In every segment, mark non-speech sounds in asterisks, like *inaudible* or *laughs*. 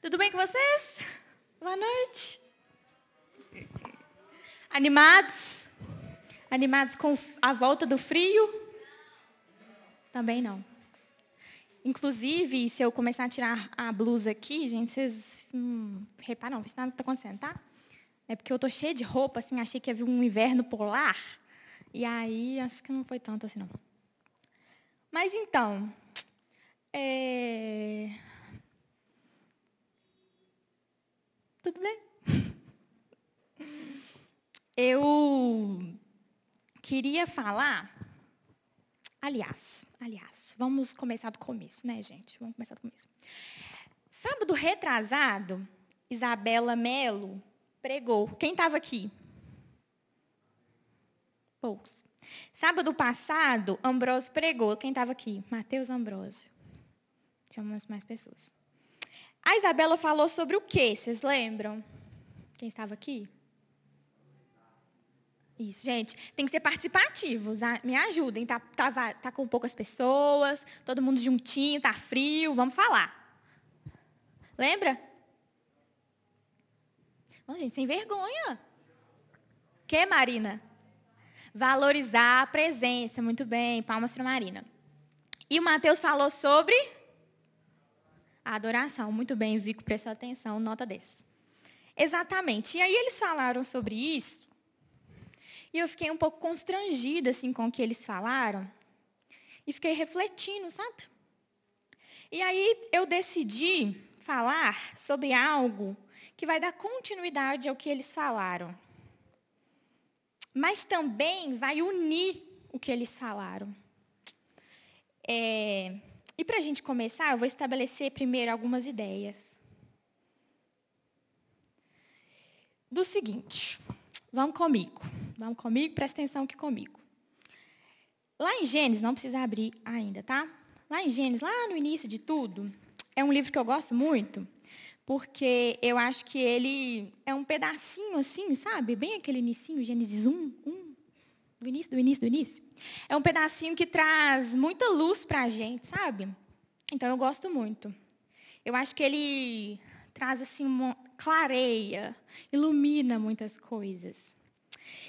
Tudo bem com vocês? Boa noite. Animados? Animados com a volta do frio? Também não. Inclusive, se eu começar a tirar a blusa aqui, gente, vocês hum, reparam, não nada está acontecendo, tá? É porque eu estou cheia de roupa, assim, achei que havia um inverno polar. E aí, acho que não foi tanto assim, não. Mas então, é... tudo bem? Eu queria falar, aliás, aliás, vamos começar do começo, né, gente? Vamos começar do começo. Sábado retrasado, Isabela Melo pregou. Quem estava aqui? Poucos. Sábado passado, Ambrósio pregou. Quem estava aqui? Mateus Ambrósio. Tinha umas mais pessoas. A Isabela falou sobre o quê? Vocês lembram? Quem estava aqui? Isso, gente. Tem que ser participativos. Me ajudem. Tá, tá, tá com poucas pessoas, todo mundo juntinho, tá frio. Vamos falar. Lembra? Bom, gente, sem vergonha. Que, Marina? Valorizar a presença. Muito bem. Palmas para Marina. E o Mateus falou sobre a adoração. Muito bem, Vico prestou atenção, nota 10. Exatamente. E aí eles falaram sobre isso. E eu fiquei um pouco constrangida assim com o que eles falaram. E fiquei refletindo, sabe? E aí eu decidi falar sobre algo que vai dar continuidade ao que eles falaram. Mas também vai unir o que eles falaram. É, e para a gente começar, eu vou estabelecer primeiro algumas ideias. Do seguinte, vamos comigo. Vamos comigo, presta atenção aqui comigo. Lá em Gênesis, não precisa abrir ainda, tá? Lá em Gênesis, lá no início de tudo, é um livro que eu gosto muito, porque eu acho que ele é um pedacinho assim, sabe? Bem aquele inicinho, Gênesis 1, 1, do início, do início, do início. É um pedacinho que traz muita luz para a gente, sabe? Então eu gosto muito. Eu acho que ele traz assim, uma, clareia, ilumina muitas coisas.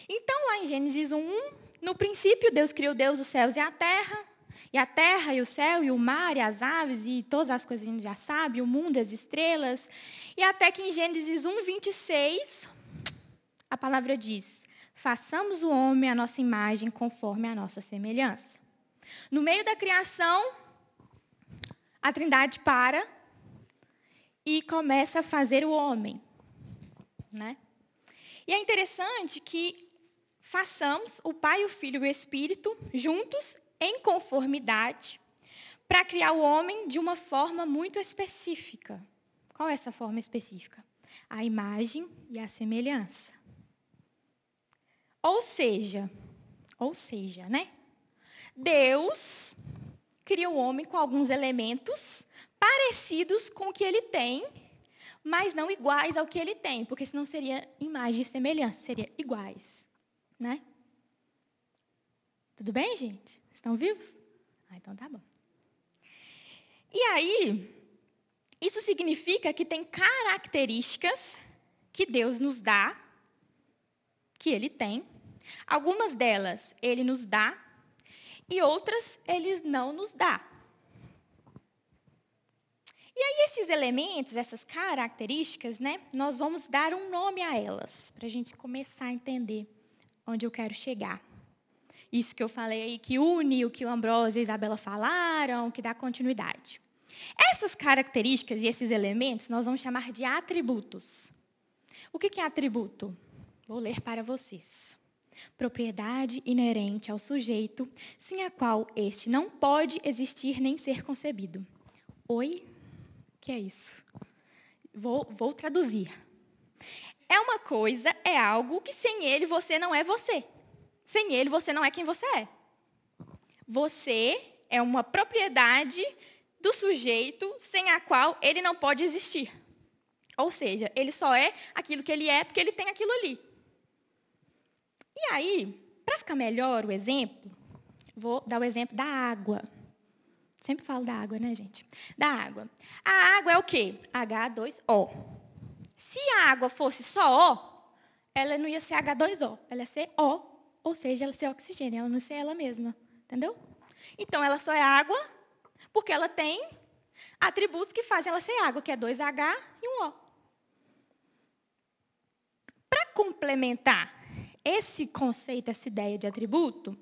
Então, lá em Gênesis 1, no princípio, Deus criou Deus, os céus e a terra. E a terra, e o céu, e o mar, e as aves, e todas as coisas que a gente já sabe, o mundo, as estrelas. E até que em Gênesis 1, 26, a palavra diz: façamos o homem à nossa imagem conforme a nossa semelhança. No meio da criação, a Trindade para e começa a fazer o homem, né? E é interessante que façamos o Pai, o Filho e o Espírito juntos em conformidade para criar o homem de uma forma muito específica. Qual é essa forma específica? A imagem e a semelhança. Ou seja, ou seja, né? Deus cria o homem com alguns elementos parecidos com o que ele tem, mas não iguais ao que ele tem, porque senão seria imagem e semelhança, seria iguais, né? Tudo bem, gente? Estão vivos? Ah, então tá bom. E aí, isso significa que tem características que Deus nos dá que ele tem. Algumas delas ele nos dá e outras ele não nos dá. E aí esses elementos, essas características, né, nós vamos dar um nome a elas, para a gente começar a entender onde eu quero chegar. Isso que eu falei aí, que une o que o Ambrosio e a Isabela falaram, que dá continuidade. Essas características e esses elementos nós vamos chamar de atributos. O que é atributo? Vou ler para vocês. Propriedade inerente ao sujeito, sem a qual este não pode existir nem ser concebido. Oi? Que é isso? Vou, vou traduzir. É uma coisa, é algo que sem ele você não é você. Sem ele você não é quem você é. Você é uma propriedade do sujeito sem a qual ele não pode existir. Ou seja, ele só é aquilo que ele é porque ele tem aquilo ali. E aí, para ficar melhor o exemplo, vou dar o exemplo da água. Sempre falo da água, né, gente? Da água. A água é o quê? H2O. Se a água fosse só O, ela não ia ser H2O, ela ia ser O, ou seja, ela ia ser oxigênio, ela não ia ser ela mesma. Entendeu? Então, ela só é água porque ela tem atributos que fazem ela ser água, que é 2H e um O. Para complementar esse conceito, essa ideia de atributo,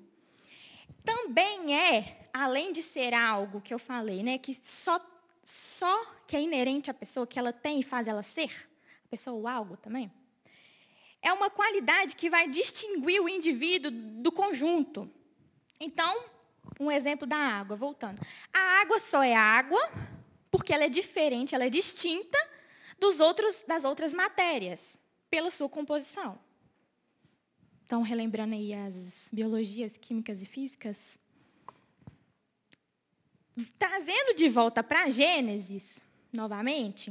também é, além de ser algo que eu falei, né, que só, só que é inerente à pessoa, que ela tem e faz ela ser, a pessoa ou algo também, é uma qualidade que vai distinguir o indivíduo do conjunto. Então, um exemplo da água, voltando. A água só é água porque ela é diferente, ela é distinta dos outros, das outras matérias, pela sua composição. Então, relembrando aí as biologias, químicas e físicas, trazendo de volta para Gênesis, novamente,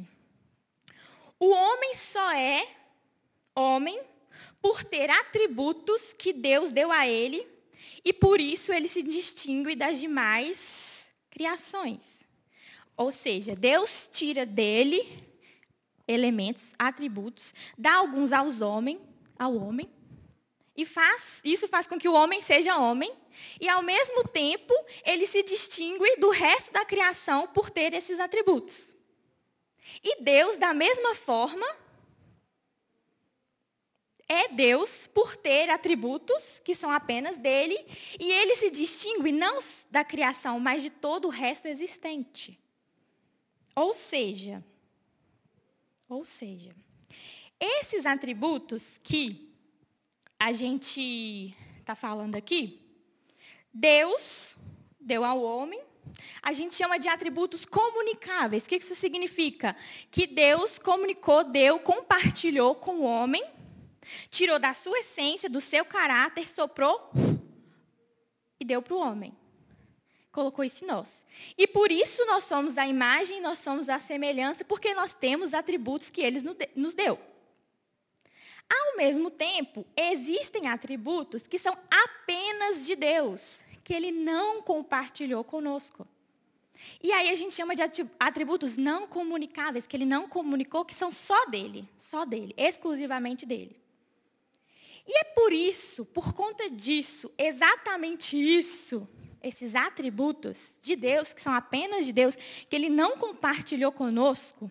o homem só é homem por ter atributos que Deus deu a ele e por isso ele se distingue das demais criações. Ou seja, Deus tira dele elementos, atributos, dá alguns aos homens, ao homem, e faz, isso faz com que o homem seja homem, e ao mesmo tempo ele se distingue do resto da criação por ter esses atributos. E Deus, da mesma forma, é Deus por ter atributos que são apenas dele, e ele se distingue não da criação, mas de todo o resto existente. Ou seja, ou seja, esses atributos que a gente está falando aqui, Deus deu ao homem, a gente chama de atributos comunicáveis. O que isso significa? Que Deus comunicou, deu, compartilhou com o homem Tirou da sua essência, do seu caráter, soprou e deu para o homem. Colocou isso em nós. E por isso nós somos a imagem, nós somos a semelhança, porque nós temos atributos que ele nos deu. Ao mesmo tempo, existem atributos que são apenas de Deus, que ele não compartilhou conosco. E aí a gente chama de atributos não comunicáveis, que ele não comunicou, que são só dele, só dele, exclusivamente dele. E é por isso, por conta disso, exatamente isso, esses atributos de Deus, que são apenas de Deus, que Ele não compartilhou conosco,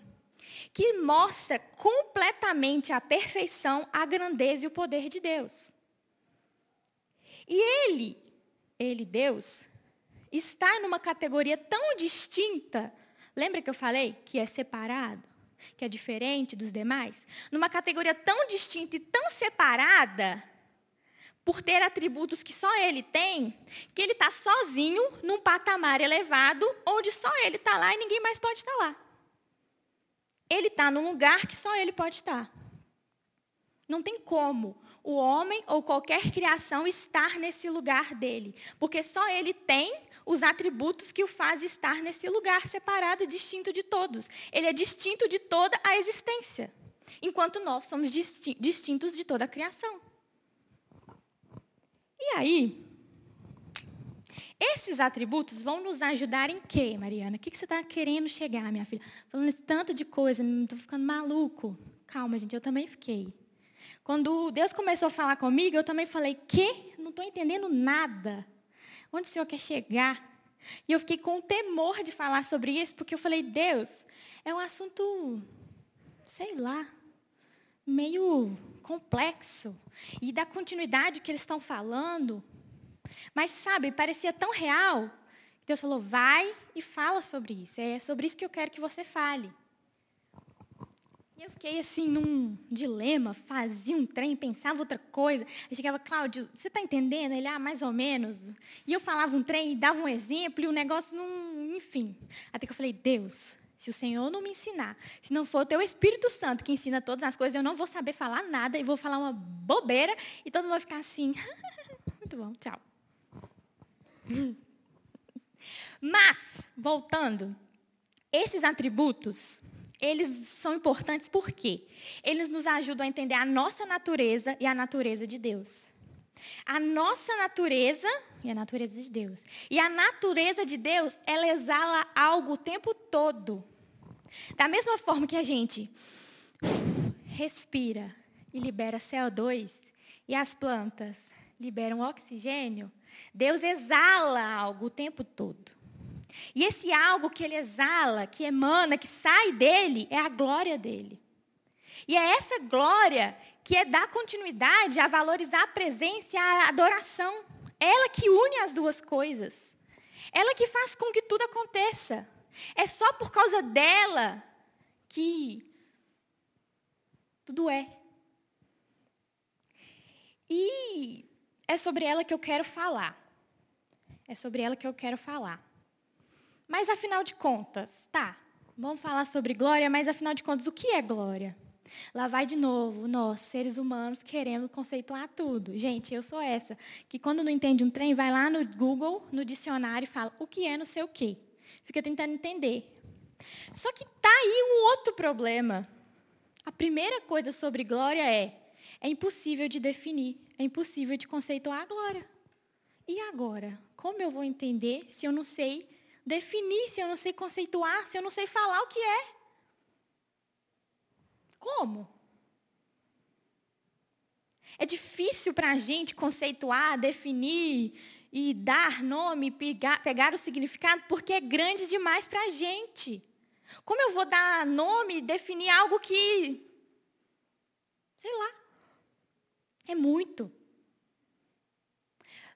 que mostra completamente a perfeição, a grandeza e o poder de Deus. E Ele, Ele, Deus, está numa categoria tão distinta, lembra que eu falei que é separado? que é diferente dos demais, numa categoria tão distinta e tão separada, por ter atributos que só ele tem, que ele está sozinho num patamar elevado, onde só ele está lá e ninguém mais pode estar tá lá. Ele está num lugar que só ele pode estar. Não tem como o homem ou qualquer criação estar nesse lugar dele, porque só ele tem os atributos que o faz estar nesse lugar separado e distinto de todos. Ele é distinto de toda a existência, enquanto nós somos distintos de toda a criação. E aí, esses atributos vão nos ajudar em quê, Mariana? O que você está querendo chegar, minha filha? Falando tanto de coisa, estou ficando maluco. Calma, gente, eu também fiquei. Quando Deus começou a falar comigo, eu também falei, que? Não estou entendendo nada. Onde o Senhor quer chegar? E eu fiquei com temor de falar sobre isso, porque eu falei, Deus, é um assunto, sei lá, meio complexo. E da continuidade que eles estão falando. Mas, sabe, parecia tão real. Deus falou, vai e fala sobre isso. É sobre isso que eu quero que você fale. E eu fiquei assim num dilema, fazia um trem, pensava outra coisa. Aí chegava, Cláudio, você está entendendo? Ele, ah, mais ou menos. E eu falava um trem e dava um exemplo e o negócio não. Enfim. Até que eu falei, Deus, se o Senhor não me ensinar, se não for o teu Espírito Santo que ensina todas as coisas, eu não vou saber falar nada e vou falar uma bobeira e todo mundo vai ficar assim. *laughs* Muito bom, tchau. Mas, voltando, esses atributos eles são importantes porque eles nos ajudam a entender a nossa natureza e a natureza de Deus. A nossa natureza, e a natureza de Deus. E a natureza de Deus, ela exala algo o tempo todo. Da mesma forma que a gente respira e libera CO2 e as plantas liberam oxigênio, Deus exala algo o tempo todo. E esse algo que ele exala, que emana, que sai dele, é a glória dele. E é essa glória que é dar continuidade a valorizar a presença e a adoração. Ela que une as duas coisas. Ela que faz com que tudo aconteça. É só por causa dela que tudo é. E é sobre ela que eu quero falar. É sobre ela que eu quero falar. Mas afinal de contas, tá, vamos falar sobre glória, mas afinal de contas, o que é glória? Lá vai de novo, nós, seres humanos, queremos conceituar tudo. Gente, eu sou essa, que quando não entende um trem, vai lá no Google, no dicionário e fala o que é não sei o quê. Fica tentando entender. Só que tá aí um outro problema. A primeira coisa sobre glória é, é impossível de definir, é impossível de conceituar a glória. E agora? Como eu vou entender se eu não sei definir, se eu não sei conceituar, se eu não sei falar o que é? Como? É difícil para a gente conceituar, definir e dar nome, pegar, pegar o significado, porque é grande demais para a gente. Como eu vou dar nome, definir algo que, sei lá, é muito.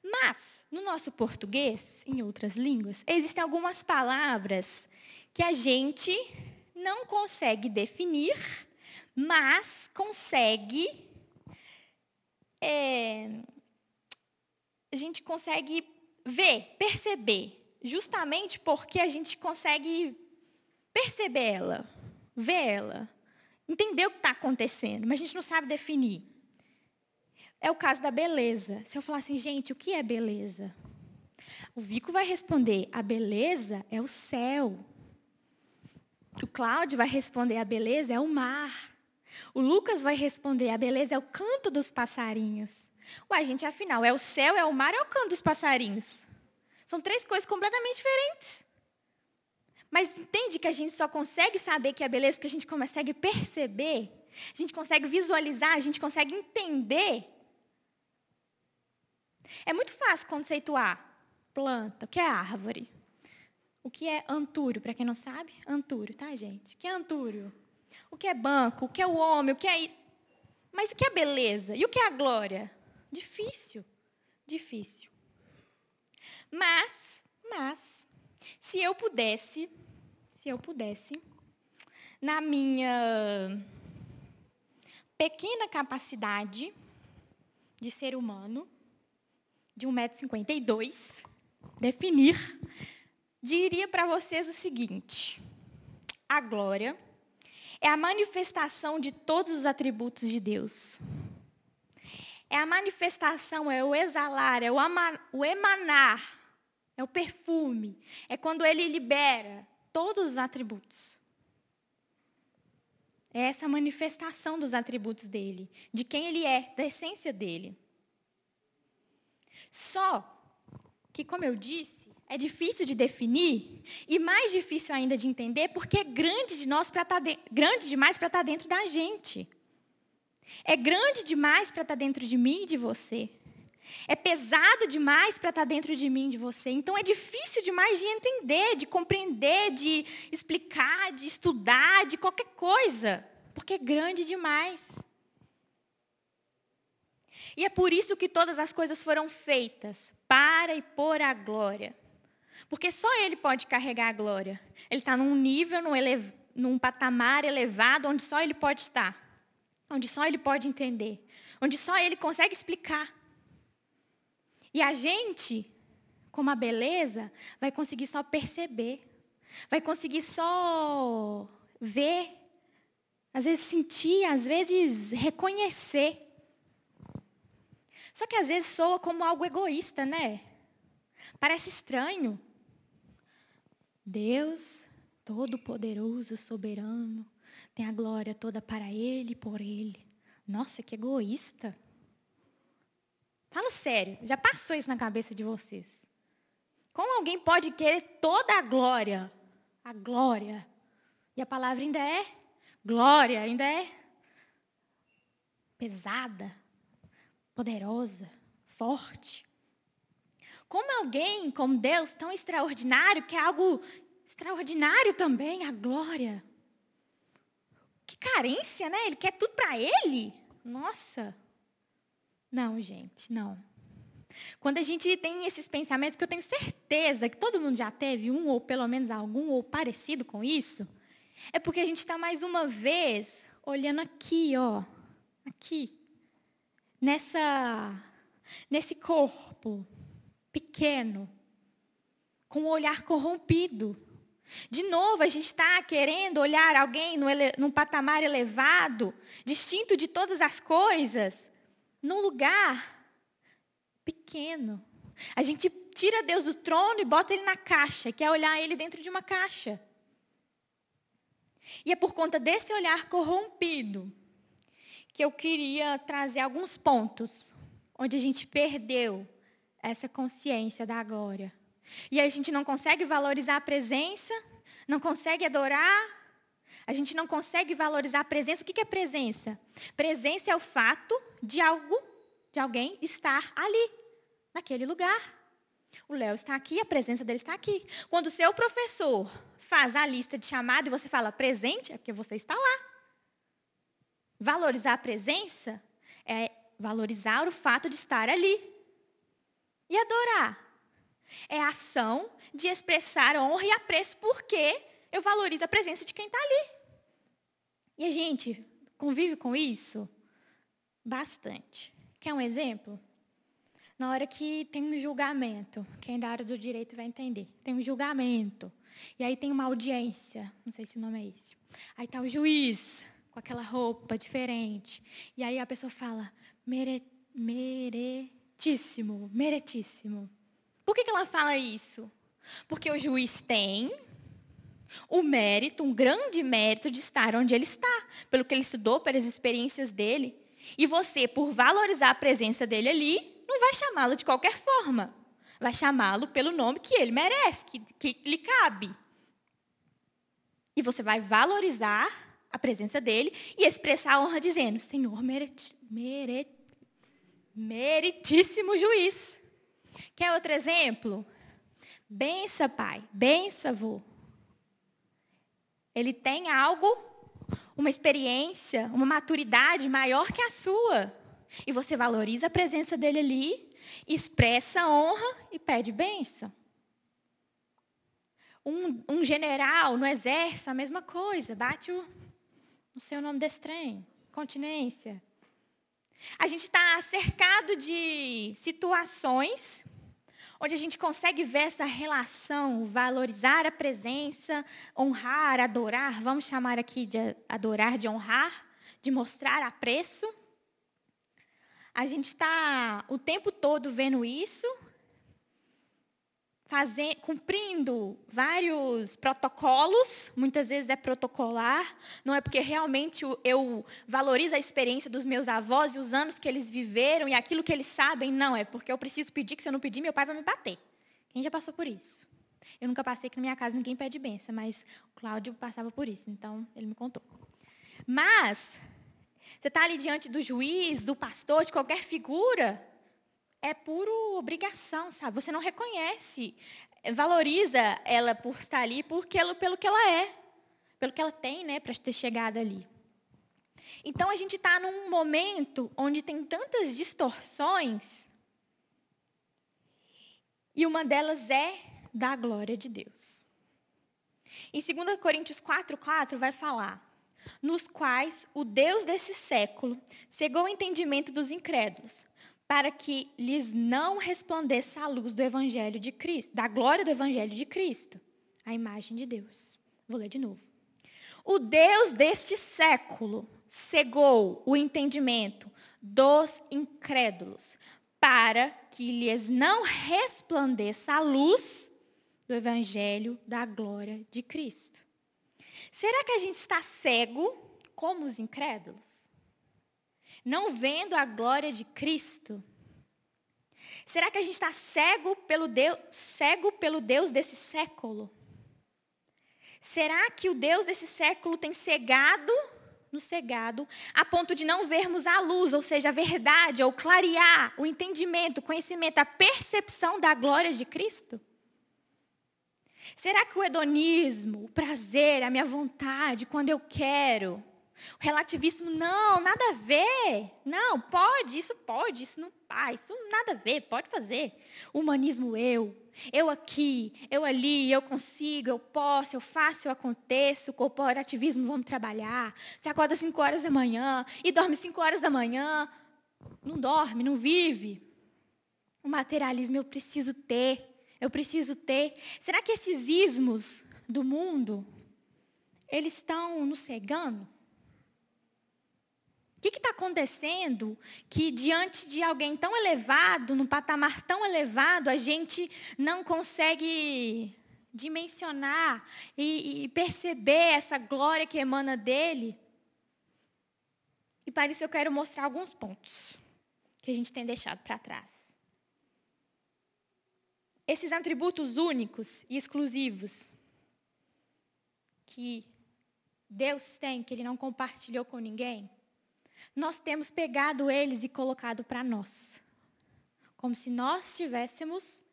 Mas, no nosso português, em outras línguas, existem algumas palavras que a gente não consegue definir, mas consegue. É, a gente consegue ver, perceber, justamente porque a gente consegue perceber ela, ver ela, entender o que está acontecendo, mas a gente não sabe definir. É o caso da beleza. Se eu falar assim, gente, o que é beleza? O Vico vai responder, a beleza é o céu. O Cláudio vai responder, a beleza é o mar. O Lucas vai responder, a beleza é o canto dos passarinhos. Ué, gente, afinal, é o céu, é o mar, é o canto dos passarinhos. São três coisas completamente diferentes. Mas entende que a gente só consegue saber que é beleza porque a gente consegue perceber, a gente consegue visualizar, a gente consegue entender. É muito fácil conceituar planta, o que é árvore. O que é antúrio, para quem não sabe? Antúrio, tá, gente? O que é antúrio? O que é banco? O que é o homem? O que é? Mas o que é beleza? E o que é a glória? Difícil, difícil. Mas, mas, se eu pudesse, se eu pudesse, na minha pequena capacidade de ser humano, de 1,52m, definir, diria para vocês o seguinte: a glória é a manifestação de todos os atributos de Deus. É a manifestação, é o exalar, é o, ama, o emanar, é o perfume. É quando ele libera todos os atributos. É essa manifestação dos atributos dele, de quem ele é, da essência dele. Só que, como eu disse, é difícil de definir e mais difícil ainda de entender porque é grande, de nós tá de... grande demais para estar tá dentro da gente. É grande demais para estar tá dentro de mim e de você. É pesado demais para estar dentro de mim e de você. Então é difícil demais de entender, de compreender, de explicar, de estudar, de qualquer coisa. Porque é grande demais. E é por isso que todas as coisas foram feitas para e por a glória. Porque só Ele pode carregar a glória. Ele está num nível, num, elev... num patamar elevado, onde só Ele pode estar. Onde só Ele pode entender. Onde só Ele consegue explicar. E a gente, como a beleza, vai conseguir só perceber. Vai conseguir só ver. Às vezes sentir, às vezes reconhecer. Só que às vezes soa como algo egoísta, né? Parece estranho. Deus, todo-poderoso, soberano, tem a glória toda para Ele e por Ele. Nossa, que egoísta. Fala sério, já passou isso na cabeça de vocês? Como alguém pode querer toda a glória? A glória. E a palavra ainda é glória, ainda é pesada, poderosa, forte. Como alguém como Deus tão extraordinário, que é algo extraordinário também, a glória. Que carência, né? Ele quer tudo para ele? Nossa. Não, gente, não. Quando a gente tem esses pensamentos, que eu tenho certeza que todo mundo já teve um, ou pelo menos algum, ou parecido com isso, é porque a gente está mais uma vez olhando aqui, ó, aqui, nessa, nesse corpo pequeno, com o olhar corrompido. De novo, a gente está querendo olhar alguém no ele, num patamar elevado, distinto de todas as coisas, num lugar pequeno. A gente tira Deus do trono e bota ele na caixa, quer olhar ele dentro de uma caixa. E é por conta desse olhar corrompido que eu queria trazer alguns pontos onde a gente perdeu essa consciência da glória. E a gente não consegue valorizar a presença, não consegue adorar, a gente não consegue valorizar a presença. O que é presença? Presença é o fato de algo, de alguém estar ali, naquele lugar. O Léo está aqui, a presença dele está aqui. Quando o seu professor faz a lista de chamada e você fala presente, é porque você está lá. Valorizar a presença é valorizar o fato de estar ali. E adorar é a ação de expressar honra e apreço porque eu valorizo a presença de quem está ali. E a gente convive com isso bastante. Quer um exemplo? Na hora que tem um julgamento, quem é da área do direito vai entender. Tem um julgamento. E aí tem uma audiência, não sei se o nome é esse. Aí está o juiz aquela roupa diferente. E aí a pessoa fala, mere, meretíssimo, meretíssimo. Por que, que ela fala isso? Porque o juiz tem o mérito, um grande mérito de estar onde ele está, pelo que ele estudou, pelas experiências dele. E você, por valorizar a presença dele ali, não vai chamá-lo de qualquer forma. Vai chamá-lo pelo nome que ele merece, que, que lhe cabe. E você vai valorizar a presença dele e expressar a honra dizendo, Senhor, meret, meret, meritíssimo juiz. Quer outro exemplo? Bença, pai. Bença, vô. Ele tem algo, uma experiência, uma maturidade maior que a sua. E você valoriza a presença dele ali, expressa honra e pede bênção. Um, um general no exército, a mesma coisa, bate o, o seu nome desse trem, continência. A gente está cercado de situações onde a gente consegue ver essa relação, valorizar a presença, honrar, adorar, vamos chamar aqui de adorar, de honrar, de mostrar apreço. A gente está o tempo todo vendo isso, cumprindo vários protocolos, muitas vezes é protocolar, não é porque realmente eu valorizo a experiência dos meus avós e os anos que eles viveram e aquilo que eles sabem, não, é porque eu preciso pedir, que se eu não pedir, meu pai vai me bater. Quem já passou por isso? Eu nunca passei que na minha casa ninguém pede benção, mas o Cláudio passava por isso, então ele me contou. Mas, você está ali diante do juiz, do pastor, de qualquer figura, é puro obrigação, sabe? Você não reconhece, valoriza ela por estar ali porque ela, pelo que ela é, pelo que ela tem, né, para ter chegado ali. Então a gente está num momento onde tem tantas distorções e uma delas é da glória de Deus. Em 2 Coríntios 4,4 vai falar, nos quais o Deus desse século cegou o entendimento dos incrédulos, para que lhes não resplandeça a luz do evangelho de Cristo, da glória do evangelho de Cristo, a imagem de Deus. Vou ler de novo. O Deus deste século cegou o entendimento dos incrédulos, para que lhes não resplandeça a luz do evangelho da glória de Cristo. Será que a gente está cego como os incrédulos? Não vendo a glória de Cristo. Será que a gente está cego pelo Deus, cego pelo Deus desse século? Será que o Deus desse século tem cegado, nos cegado, a ponto de não vermos a luz, ou seja, a verdade, ou clarear o entendimento, o conhecimento, a percepção da glória de Cristo? Será que o hedonismo, o prazer, a minha vontade, quando eu quero, o relativismo, não, nada a ver. Não, pode, isso pode, isso não pá, isso nada a ver, pode fazer. O humanismo, eu. Eu aqui, eu ali, eu consigo, eu posso, eu faço, eu aconteço. O corporativismo, vamos trabalhar. Você acorda 5 horas da manhã e dorme 5 horas da manhã. Não dorme, não vive. O materialismo eu preciso ter. Eu preciso ter. Será que esses ismos do mundo, eles estão nos cegando? O que está acontecendo que, diante de alguém tão elevado, num patamar tão elevado, a gente não consegue dimensionar e, e perceber essa glória que emana dele? E para isso eu quero mostrar alguns pontos que a gente tem deixado para trás. Esses atributos únicos e exclusivos que Deus tem, que Ele não compartilhou com ninguém, nós temos pegado eles e colocado para nós. Como se nós estivéssemos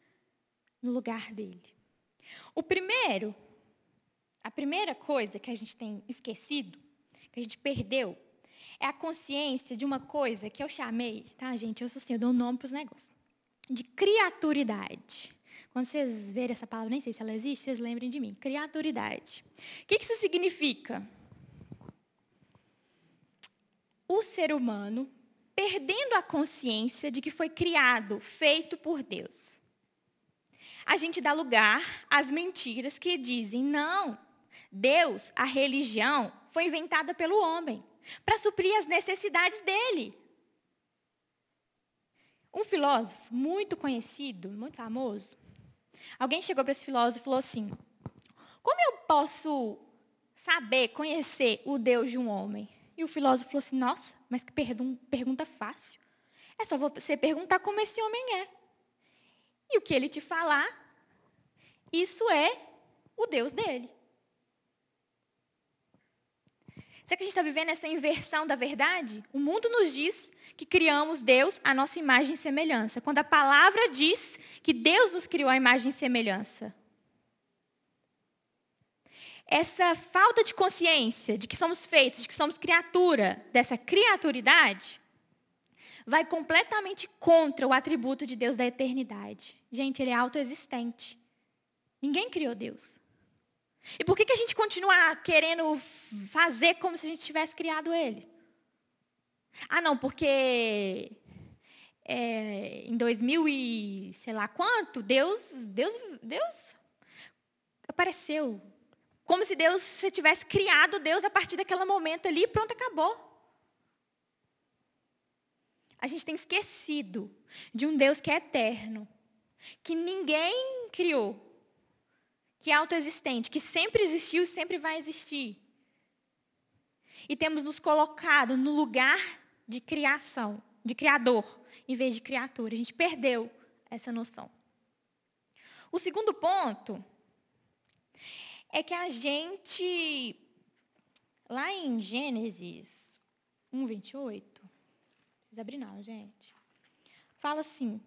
no lugar dele. O primeiro, a primeira coisa que a gente tem esquecido, que a gente perdeu, é a consciência de uma coisa que eu chamei, tá, gente? Eu sou assim, eu dou um nome para os negócios. De criaturidade. Quando vocês verem essa palavra, nem sei se ela existe, vocês lembrem de mim. Criaturidade. O que isso significa? O ser humano perdendo a consciência de que foi criado, feito por Deus. A gente dá lugar às mentiras que dizem: não, Deus, a religião, foi inventada pelo homem para suprir as necessidades dele. Um filósofo muito conhecido, muito famoso, alguém chegou para esse filósofo e falou assim: Como eu posso saber, conhecer o Deus de um homem? E o filósofo falou assim: Nossa, mas que pergunta fácil. É só você perguntar como esse homem é. E o que ele te falar, isso é o Deus dele. Será que a gente está vivendo essa inversão da verdade? O mundo nos diz que criamos Deus à nossa imagem e semelhança, quando a palavra diz que Deus nos criou à imagem e semelhança essa falta de consciência de que somos feitos, de que somos criatura, dessa criaturidade, vai completamente contra o atributo de Deus da eternidade. Gente, ele é autoexistente. Ninguém criou Deus. E por que, que a gente continua querendo fazer como se a gente tivesse criado ele? Ah, não, porque é, em 2000 e sei lá quanto, Deus, Deus, Deus apareceu, como se Deus, se tivesse criado Deus a partir daquele momento ali e pronto, acabou. A gente tem esquecido de um Deus que é eterno, que ninguém criou, que é autoexistente, que sempre existiu e sempre vai existir. E temos nos colocado no lugar de criação, de criador, em vez de criatura. A gente perdeu essa noção. O segundo ponto é que a gente, lá em Gênesis 1, 28, não precisa abrir não, gente, fala assim,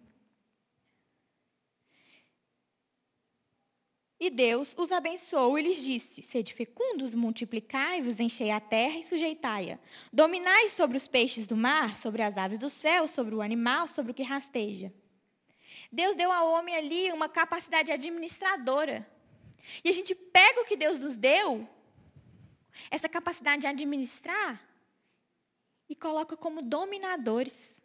E Deus os abençoou e lhes disse: Sede fecundos, multiplicai-vos, enchei a terra e sujeitai-a. Dominai sobre os peixes do mar, sobre as aves do céu, sobre o animal, sobre o que rasteja. Deus deu ao homem ali uma capacidade administradora. E a gente pega o que Deus nos deu, essa capacidade de administrar, e coloca como dominadores.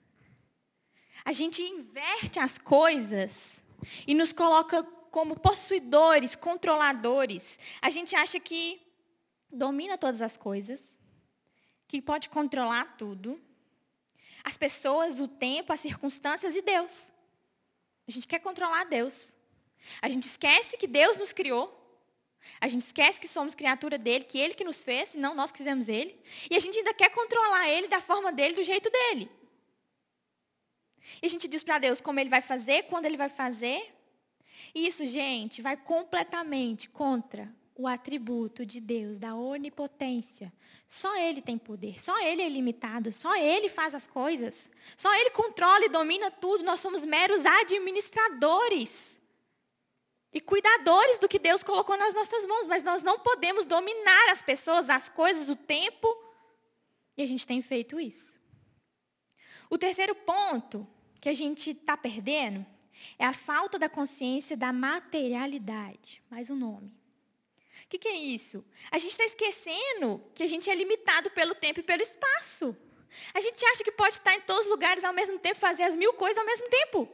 A gente inverte as coisas e nos coloca como possuidores, controladores. A gente acha que domina todas as coisas, que pode controlar tudo. As pessoas, o tempo, as circunstâncias e Deus. A gente quer controlar Deus. A gente esquece que Deus nos criou. A gente esquece que somos criatura dele, que ele que nos fez, e não nós que fizemos ele. E a gente ainda quer controlar ele da forma dele, do jeito dele. E a gente diz para Deus como ele vai fazer, quando ele vai fazer. E isso, gente, vai completamente contra o atributo de Deus, da onipotência. Só Ele tem poder, só Ele é ilimitado, só Ele faz as coisas, só Ele controla e domina tudo. Nós somos meros administradores e cuidadores do que Deus colocou nas nossas mãos, mas nós não podemos dominar as pessoas, as coisas, o tempo, e a gente tem feito isso. O terceiro ponto que a gente está perdendo é a falta da consciência da materialidade. Mais um nome. O que, que é isso? A gente está esquecendo que a gente é limitado pelo tempo e pelo espaço. A gente acha que pode estar em todos os lugares ao mesmo tempo, fazer as mil coisas ao mesmo tempo.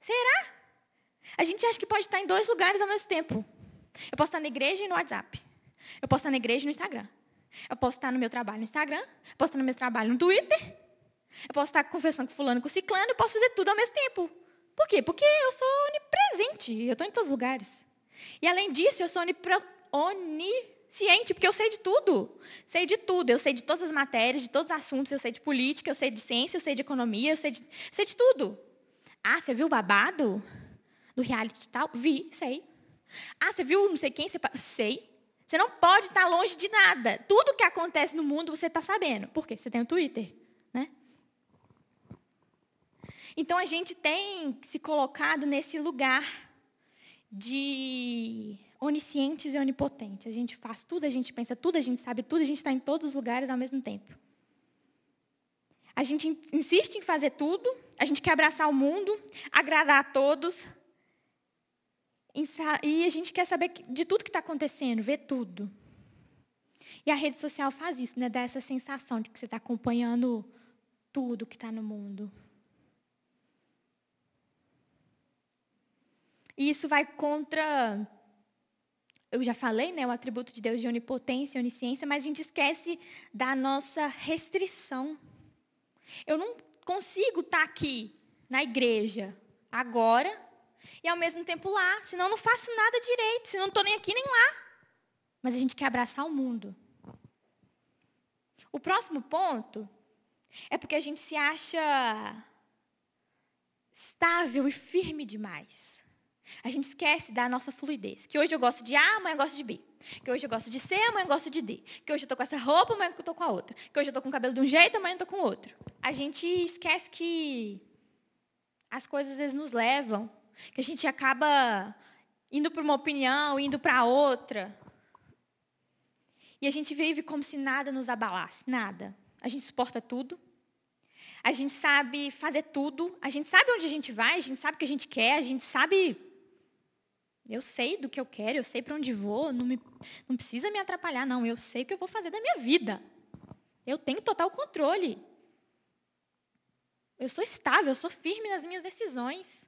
Será? A gente acha que pode estar em dois lugares ao mesmo tempo. Eu posso estar na igreja e no WhatsApp. Eu posso estar na igreja e no Instagram. Eu posso estar no meu trabalho no Instagram. Eu posso estar no meu trabalho no Twitter. Eu posso estar conversando com fulano, com ciclano. Eu posso fazer tudo ao mesmo tempo. Por quê? Porque eu sou onipresente. Eu estou em todos os lugares. E além disso, eu sou onisciente, porque eu sei de tudo. Sei de tudo. Eu sei de todas as matérias, de todos os assuntos. Eu sei de política, eu sei de ciência, eu sei de economia, eu sei de, sei de tudo. Ah, você viu o babado do reality tal? Vi, sei. Ah, você viu não sei quem? Você... Sei. Você não pode estar longe de nada. Tudo que acontece no mundo você está sabendo. Por quê? Você tem o Twitter. Né? Então a gente tem se colocado nesse lugar de oniscientes e onipotentes. A gente faz tudo, a gente pensa tudo, a gente sabe tudo, a gente está em todos os lugares ao mesmo tempo. A gente insiste em fazer tudo, a gente quer abraçar o mundo, agradar a todos. E a gente quer saber de tudo que está acontecendo, ver tudo. E a rede social faz isso, né? Dá essa sensação de que você está acompanhando tudo que está no mundo. E isso vai contra, eu já falei, né, o atributo de Deus de onipotência e onisciência, mas a gente esquece da nossa restrição. Eu não consigo estar aqui na igreja agora e ao mesmo tempo lá, senão não faço nada direito, senão não estou nem aqui nem lá. Mas a gente quer abraçar o mundo. O próximo ponto é porque a gente se acha estável e firme demais. A gente esquece da nossa fluidez. Que hoje eu gosto de A, amanhã eu gosto de B. Que hoje eu gosto de C, amanhã eu gosto de D. Que hoje eu estou com essa roupa, amanhã eu estou com a outra. Que hoje eu estou com o cabelo de um jeito, amanhã eu estou com outro. A gente esquece que as coisas às vezes nos levam. Que a gente acaba indo para uma opinião, indo para outra. E a gente vive como se nada nos abalasse, nada. A gente suporta tudo. A gente sabe fazer tudo. A gente sabe onde a gente vai, a gente sabe o que a gente quer, a gente sabe eu sei do que eu quero, eu sei para onde vou, não, me, não precisa me atrapalhar, não. Eu sei o que eu vou fazer da minha vida. Eu tenho total controle. Eu sou estável, eu sou firme nas minhas decisões.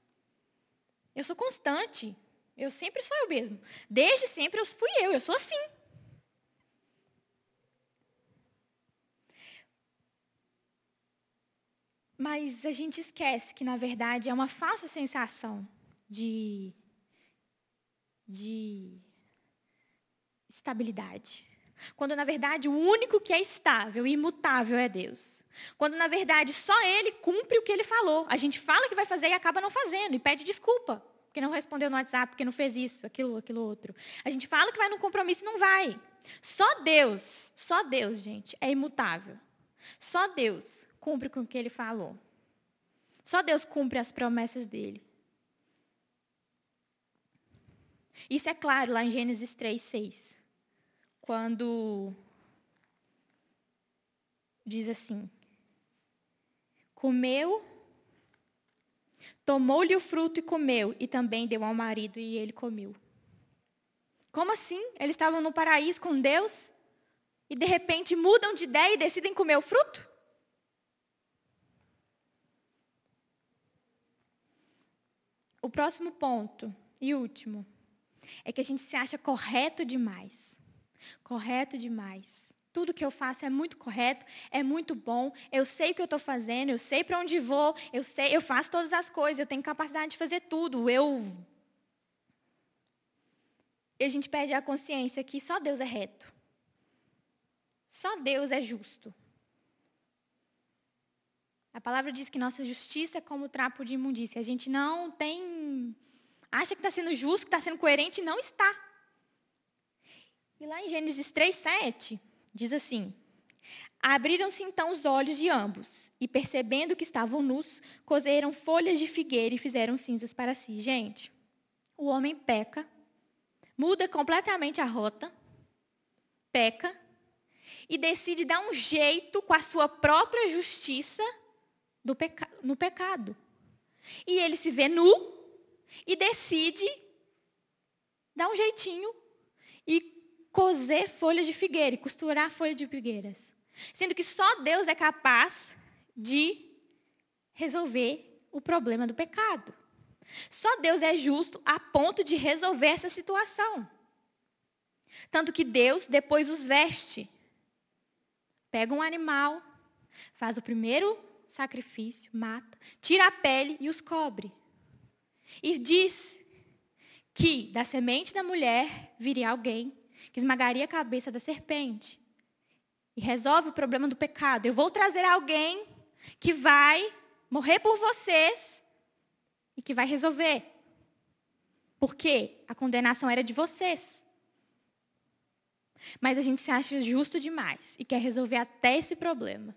Eu sou constante. Eu sempre sou eu mesmo. Desde sempre eu fui eu, eu sou assim. Mas a gente esquece que, na verdade, é uma falsa sensação de de estabilidade. Quando, na verdade, o único que é estável e imutável é Deus. Quando, na verdade, só Ele cumpre o que Ele falou. A gente fala que vai fazer e acaba não fazendo, e pede desculpa, porque não respondeu no WhatsApp, porque não fez isso, aquilo, aquilo outro. A gente fala que vai num compromisso e não vai. Só Deus, só Deus, gente, é imutável. Só Deus cumpre com o que Ele falou. Só Deus cumpre as promessas dele. Isso é claro lá em Gênesis 3, 6. Quando diz assim: Comeu, tomou-lhe o fruto e comeu, e também deu ao marido e ele comeu. Como assim? Eles estavam no paraíso com Deus e de repente mudam de ideia e decidem comer o fruto? O próximo ponto e último é que a gente se acha correto demais. Correto demais. Tudo que eu faço é muito correto, é muito bom, eu sei o que eu estou fazendo, eu sei para onde vou, eu sei, eu faço todas as coisas, eu tenho capacidade de fazer tudo. Eu e a gente perde a consciência que só Deus é reto. Só Deus é justo. A palavra diz que nossa justiça é como trapo de imundícia. A gente não tem. acha que está sendo justo, que está sendo coerente, não está. E lá em Gênesis 3, 7, diz assim: Abriram-se então os olhos de ambos, e percebendo que estavam nus, cozeram folhas de figueira e fizeram cinzas para si. Gente, o homem peca, muda completamente a rota, peca, e decide dar um jeito com a sua própria justiça peca no pecado. E ele se vê nu e decide dar um jeitinho e coser folhas de figueira, e costurar folhas de figueiras. Sendo que só Deus é capaz de resolver o problema do pecado. Só Deus é justo a ponto de resolver essa situação. Tanto que Deus depois os veste. Pega um animal, faz o primeiro sacrifício, mata, tira a pele e os cobre. E diz que da semente da mulher viria alguém que esmagaria a cabeça da serpente. E resolve o problema do pecado. Eu vou trazer alguém que vai morrer por vocês e que vai resolver. Porque a condenação era de vocês. Mas a gente se acha justo demais e quer resolver até esse problema.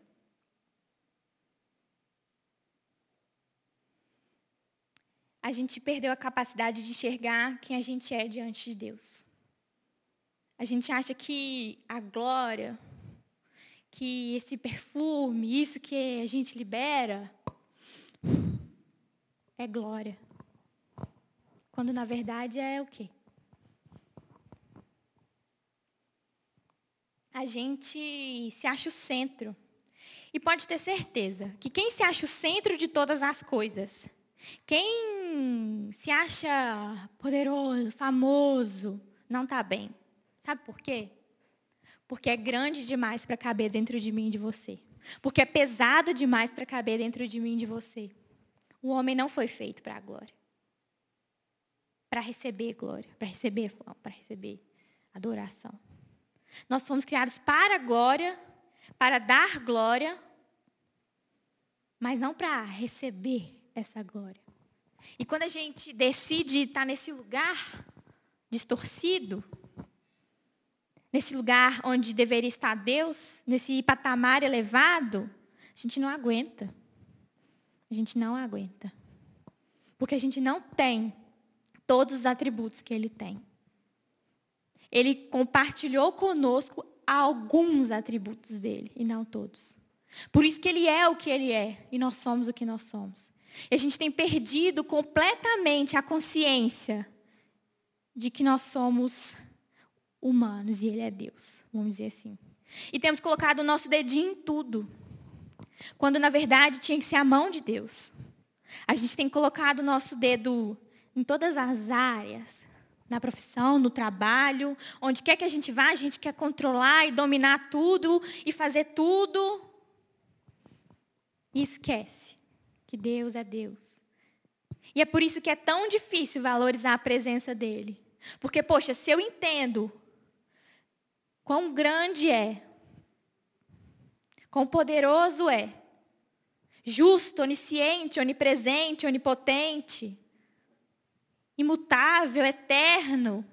A gente perdeu a capacidade de enxergar quem a gente é diante de Deus. A gente acha que a glória, que esse perfume, isso que a gente libera, é glória. Quando na verdade é o quê? A gente se acha o centro. E pode ter certeza que quem se acha o centro de todas as coisas, quem se acha poderoso, famoso, não está bem. Sabe por quê? Porque é grande demais para caber dentro de mim e de você. Porque é pesado demais para caber dentro de mim e de você. O homem não foi feito para a glória. Para receber glória, para receber para receber adoração. Nós fomos criados para a glória, para dar glória, mas não para receber essa glória. E quando a gente decide estar nesse lugar distorcido, nesse lugar onde deveria estar Deus, nesse patamar elevado, a gente não aguenta. A gente não aguenta. Porque a gente não tem todos os atributos que ele tem. Ele compartilhou conosco alguns atributos dele e não todos. Por isso que ele é o que ele é e nós somos o que nós somos. E a gente tem perdido completamente a consciência de que nós somos humanos e Ele é Deus, vamos dizer assim. E temos colocado o nosso dedinho em tudo, quando na verdade tinha que ser a mão de Deus. A gente tem colocado o nosso dedo em todas as áreas, na profissão, no trabalho, onde quer que a gente vá, a gente quer controlar e dominar tudo e fazer tudo. E esquece que Deus é Deus. E é por isso que é tão difícil valorizar a presença dele. Porque, poxa, se eu entendo Quão grande é, quão poderoso é, justo, onisciente, onipresente, onipotente, imutável, eterno.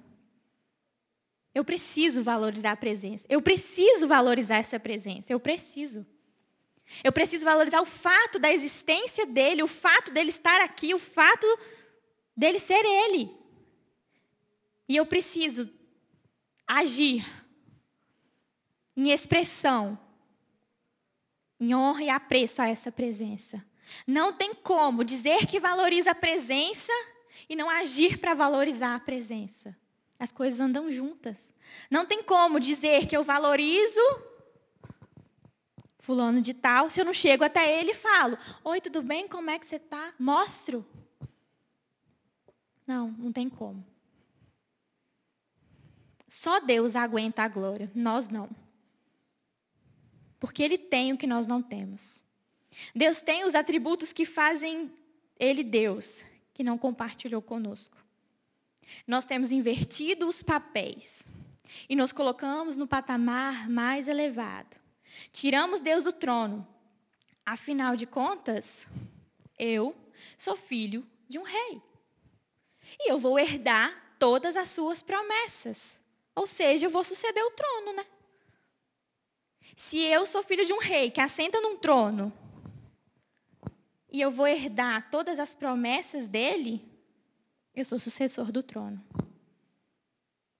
Eu preciso valorizar a presença. Eu preciso valorizar essa presença. Eu preciso. Eu preciso valorizar o fato da existência dele, o fato dele estar aqui, o fato dele ser ele. E eu preciso agir em expressão, em honra e apreço a essa presença. Não tem como dizer que valoriza a presença e não agir para valorizar a presença. As coisas andam juntas. Não tem como dizer que eu valorizo fulano de tal se eu não chego até ele e falo: Oi, tudo bem? Como é que você está? Mostro. Não, não tem como. Só Deus aguenta a glória, nós não. Porque Ele tem o que nós não temos. Deus tem os atributos que fazem Ele Deus, que não compartilhou conosco. Nós temos invertido os papéis e nos colocamos no patamar mais elevado. Tiramos Deus do trono, Afinal de contas, eu sou filho de um rei. E eu vou herdar todas as suas promessas. Ou seja, eu vou suceder o trono, né? Se eu sou filho de um rei que assenta num trono e eu vou herdar todas as promessas dele, eu sou sucessor do trono.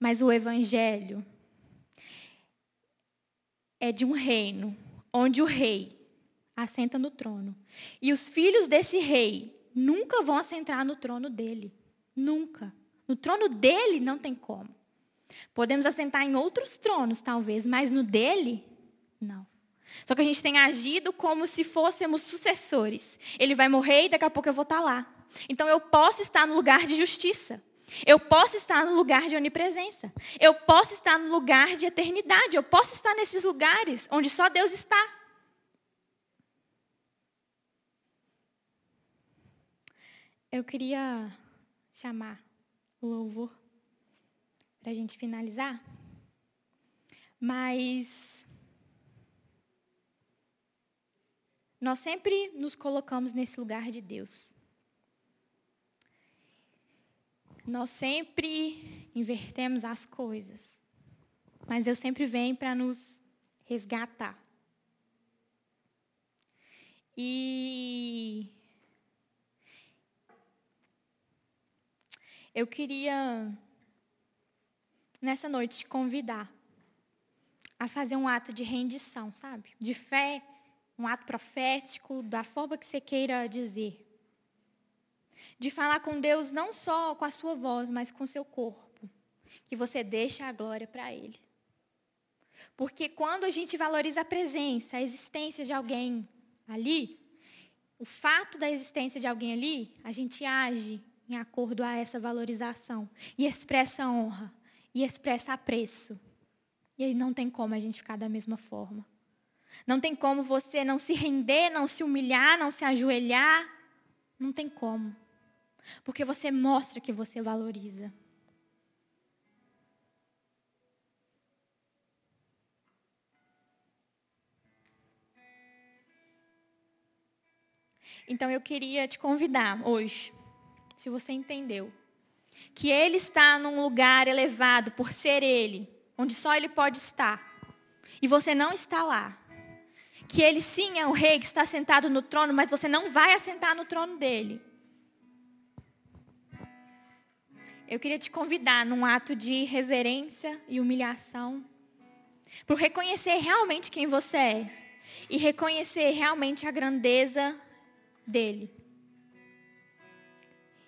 Mas o evangelho é de um reino onde o rei assenta no trono. E os filhos desse rei nunca vão assentar no trono dele. Nunca. No trono dele não tem como. Podemos assentar em outros tronos, talvez, mas no dele, não. Só que a gente tem agido como se fôssemos sucessores. Ele vai morrer e daqui a pouco eu vou estar lá. Então eu posso estar no lugar de justiça. Eu posso estar no lugar de onipresença. Eu posso estar no lugar de eternidade. Eu posso estar nesses lugares onde só Deus está. Eu queria chamar o louvor para a gente finalizar. Mas nós sempre nos colocamos nesse lugar de Deus. Nós sempre invertemos as coisas. Mas Deus sempre vem para nos resgatar. E eu queria nessa noite te convidar a fazer um ato de rendição, sabe? De fé, um ato profético, da forma que você queira dizer. De falar com Deus não só com a sua voz, mas com seu corpo. Que você deixa a glória para Ele. Porque quando a gente valoriza a presença, a existência de alguém ali, o fato da existência de alguém ali, a gente age em acordo a essa valorização e expressa honra e expressa apreço. E aí não tem como a gente ficar da mesma forma. Não tem como você não se render, não se humilhar, não se ajoelhar. Não tem como. Porque você mostra que você valoriza. Então eu queria te convidar hoje, se você entendeu, que Ele está num lugar elevado por ser Ele, onde só Ele pode estar, e você não está lá. Que Ele sim é o Rei que está sentado no trono, mas você não vai assentar no trono dele. Eu queria te convidar num ato de reverência e humilhação, para reconhecer realmente quem você é e reconhecer realmente a grandeza dele.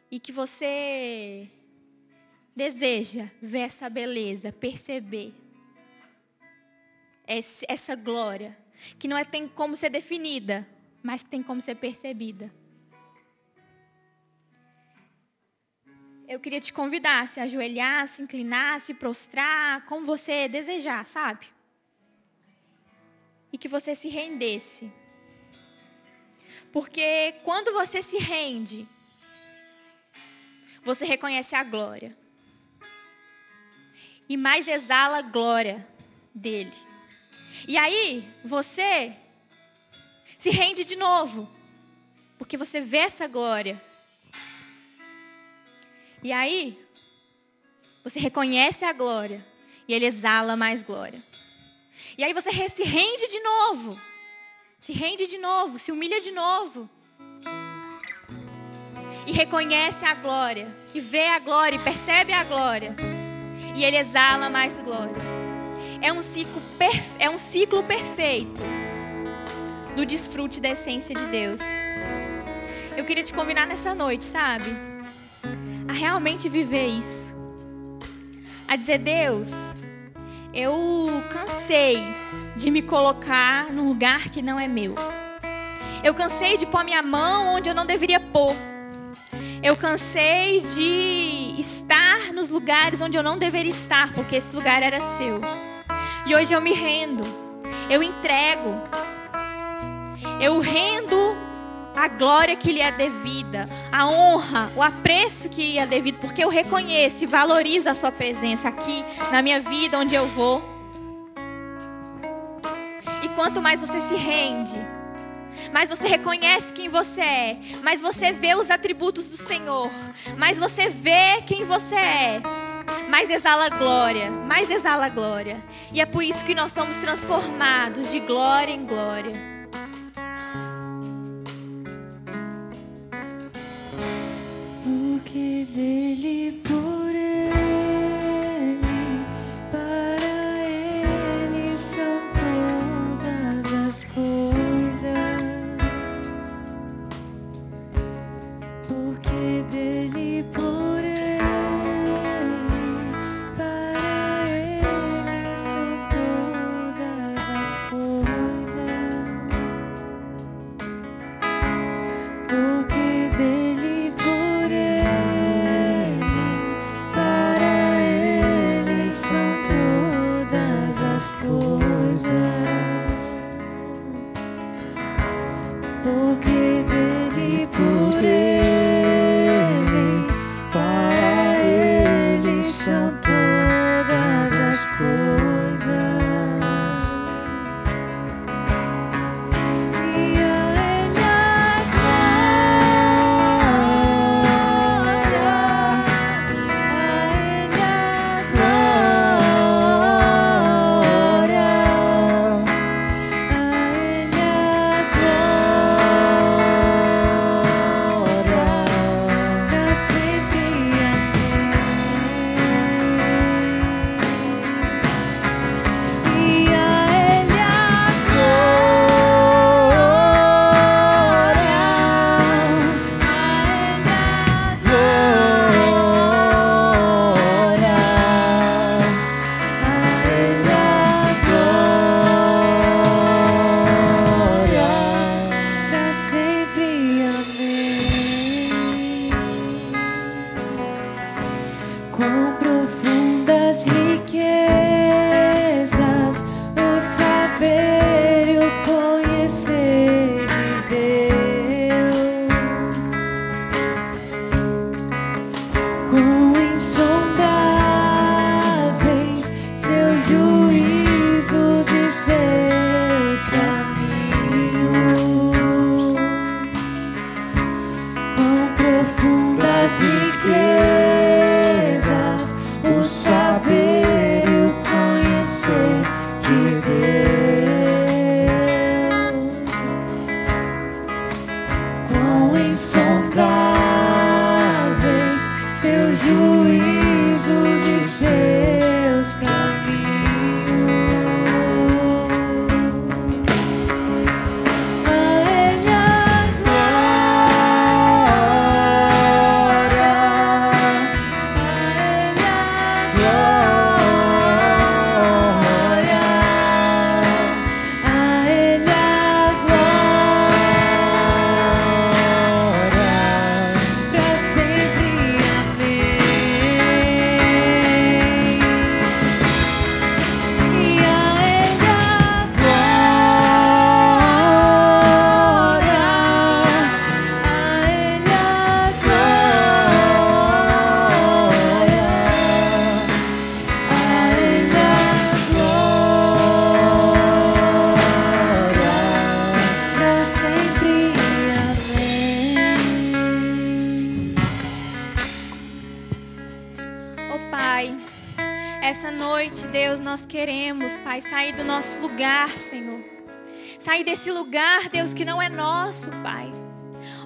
E que você deseja ver essa beleza, perceber essa glória, que não é, tem como ser definida, mas que tem como ser percebida. Eu queria te convidar a se ajoelhar, se inclinar, se prostrar, como você desejar, sabe? E que você se rendesse. Porque quando você se rende, você reconhece a glória e mais exala a glória dele. E aí, você se rende de novo, porque você vê essa glória. E aí, você reconhece a glória e ele exala mais glória. E aí você se rende de novo. Se rende de novo, se humilha de novo. E reconhece a glória, e vê a glória, e percebe a glória e ele exala mais glória. É um ciclo, é um ciclo perfeito do desfrute da essência de Deus. Eu queria te convidar nessa noite, sabe? A realmente viver isso. A dizer, Deus, eu cansei de me colocar num lugar que não é meu. Eu cansei de pôr minha mão onde eu não deveria pôr. Eu cansei de estar nos lugares onde eu não deveria estar, porque esse lugar era seu. E hoje eu me rendo. Eu entrego. Eu rendo a glória que lhe é devida, a honra, o apreço que lhe é devido, porque eu reconheço e valorizo a sua presença aqui na minha vida, onde eu vou. E quanto mais você se rende, mais você reconhece quem você é, mais você vê os atributos do Senhor, mais você vê quem você é, mais exala glória, mais exala glória. E é por isso que nós somos transformados de glória em glória.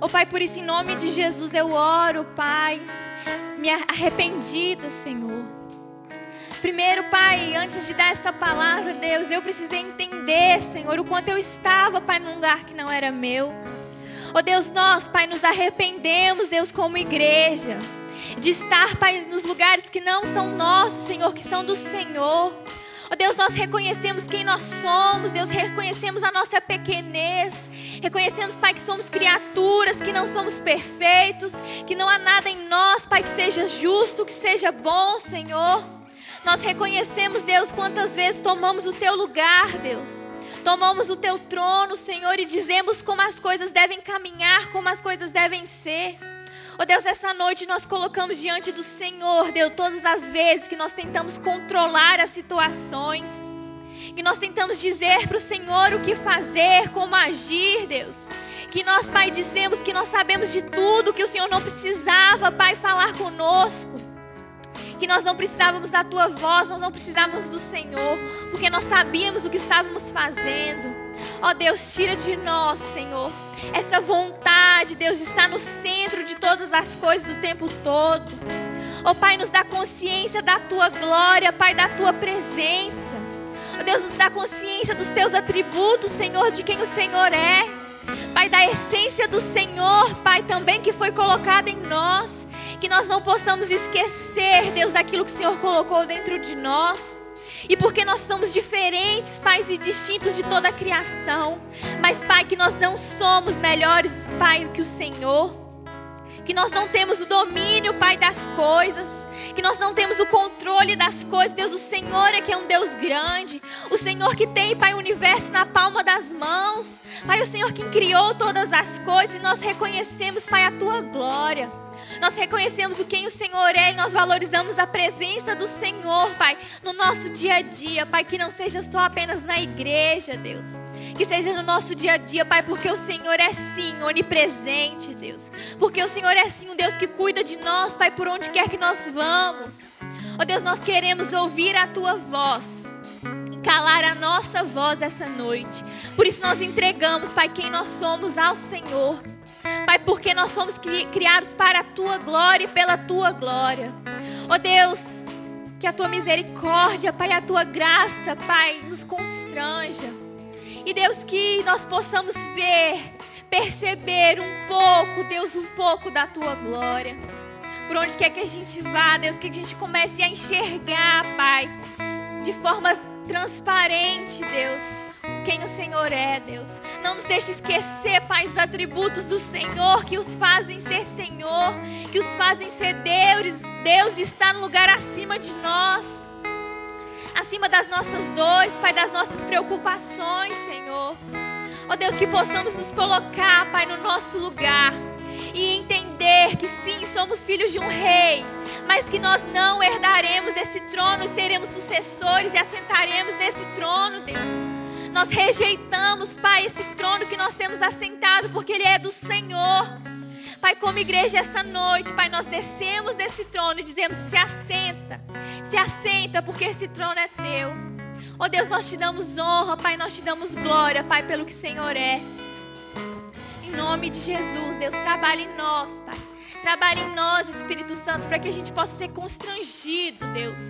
Pai, por isso, em nome de Jesus, eu oro, Pai, me arrependida, Senhor. Primeiro, Pai, antes de dar essa palavra, Deus, eu precisei entender, Senhor, o quanto eu estava, Pai, num lugar que não era meu. Oh Deus, nós, Pai, nos arrependemos, Deus, como igreja, de estar, Pai, nos lugares que não são nossos, Senhor, que são do Senhor. Oh Deus, nós reconhecemos quem nós somos, Deus, reconhecemos a nossa pequenez. Reconhecemos, Pai, que somos criaturas, que não somos perfeitos, que não há nada em nós, Pai, que seja justo, que seja bom, Senhor. Nós reconhecemos, Deus, quantas vezes tomamos o teu lugar, Deus. Tomamos o teu trono, Senhor, e dizemos como as coisas devem caminhar, como as coisas devem ser. Oh Deus, essa noite nós colocamos diante do Senhor, Deus, todas as vezes que nós tentamos controlar as situações, que nós tentamos dizer para o Senhor o que fazer, como agir, Deus. Que nós, Pai, dissemos que nós sabemos de tudo, que o Senhor não precisava, Pai, falar conosco. Que nós não precisávamos da tua voz, nós não precisávamos do Senhor, porque nós sabíamos o que estávamos fazendo. Ó Deus, tira de nós, Senhor, essa vontade, Deus, de estar no centro de todas as coisas o tempo todo. Ó Pai, nos dá consciência da tua glória, Pai, da tua presença. Ó Deus, nos dá consciência dos teus atributos, Senhor, de quem o Senhor é. Pai, da essência do Senhor, Pai, também que foi colocada em nós. Que nós não possamos esquecer, Deus, daquilo que o Senhor colocou dentro de nós. E porque nós somos diferentes, pais e distintos de toda a criação. Mas, Pai, que nós não somos melhores, Pai, que o Senhor. Que nós não temos o domínio, Pai, das coisas que nós não temos o controle das coisas. Deus, o Senhor é que é um Deus grande. O Senhor que tem, Pai, o universo na palma das mãos. Pai, o Senhor que criou todas as coisas e nós reconhecemos, Pai, a tua glória. Nós reconhecemos o quem o Senhor é e nós valorizamos a presença do Senhor, Pai, no nosso dia a dia, Pai, que não seja só apenas na igreja, Deus. Que seja no nosso dia a dia, Pai, porque o Senhor é sim onipresente, Deus. Porque o Senhor é sim um Deus que cuida de nós, Pai, por onde quer que nós vamos. Ó oh, Deus, nós queremos ouvir a tua voz calar a nossa voz essa noite. Por isso nós entregamos, Pai, quem nós somos ao Senhor. Pai, porque nós somos criados para a tua glória e pela tua glória. Oh Deus, que a tua misericórdia, Pai, a tua graça, Pai, nos constranja. E Deus, que nós possamos ver, perceber um pouco, Deus, um pouco da tua glória. Por onde quer que a gente vá, Deus, que a gente comece a enxergar, Pai, de forma transparente, Deus quem o Senhor é, Deus. Não nos deixe esquecer, Pai, os atributos do Senhor que os fazem ser Senhor, que os fazem ser Deus. Deus está no lugar acima de nós, acima das nossas dores, Pai, das nossas preocupações, Senhor. Ó oh, Deus, que possamos nos colocar, Pai, no nosso lugar e entender que sim, somos filhos de um rei, mas que nós não herdaremos esse trono e seremos sucessores e assentaremos nesse trono, Deus. Nós rejeitamos, Pai, esse trono que nós temos assentado, porque ele é do Senhor. Pai, como igreja essa noite, Pai, nós descemos desse trono e dizemos: se assenta, se assenta, porque esse trono é teu. Oh Deus, nós te damos honra, Pai, nós te damos glória, Pai, pelo que o Senhor é. Em nome de Jesus, Deus, trabalhe em nós, Pai. Trabalhe em nós, Espírito Santo, para que a gente possa ser constrangido, Deus,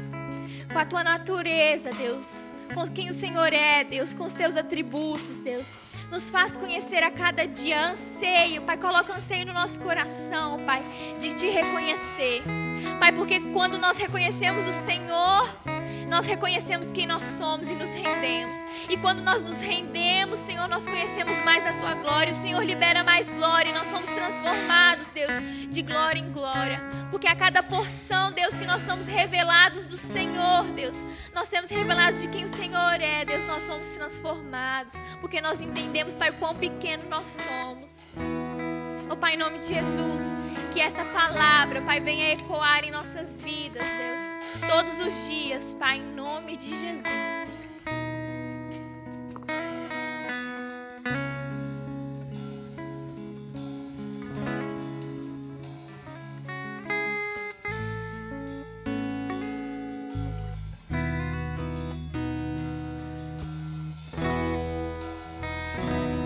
com a tua natureza, Deus com quem o Senhor é, Deus, com os teus atributos, Deus. Nos faz conhecer a cada dia anseio, Pai. Coloca anseio no nosso coração, Pai, de te reconhecer. Pai, porque quando nós reconhecemos o Senhor, nós reconhecemos quem nós somos e nos rendemos. E quando nós nos rendemos, Senhor, nós conhecemos mais a tua glória. O Senhor libera mais glória e nós somos transformados, Deus, de glória em glória. Porque a cada porção, Deus, que nós somos revelados do Senhor, Deus, nós temos revelados de quem o Senhor é, Deus, nós somos transformados. Porque nós entendemos, Pai, o quão pequeno nós somos. Oh, Pai, em nome de Jesus, que essa palavra, Pai, venha ecoar em nossas vidas, Deus. Todos os dias, Pai, em nome de Jesus.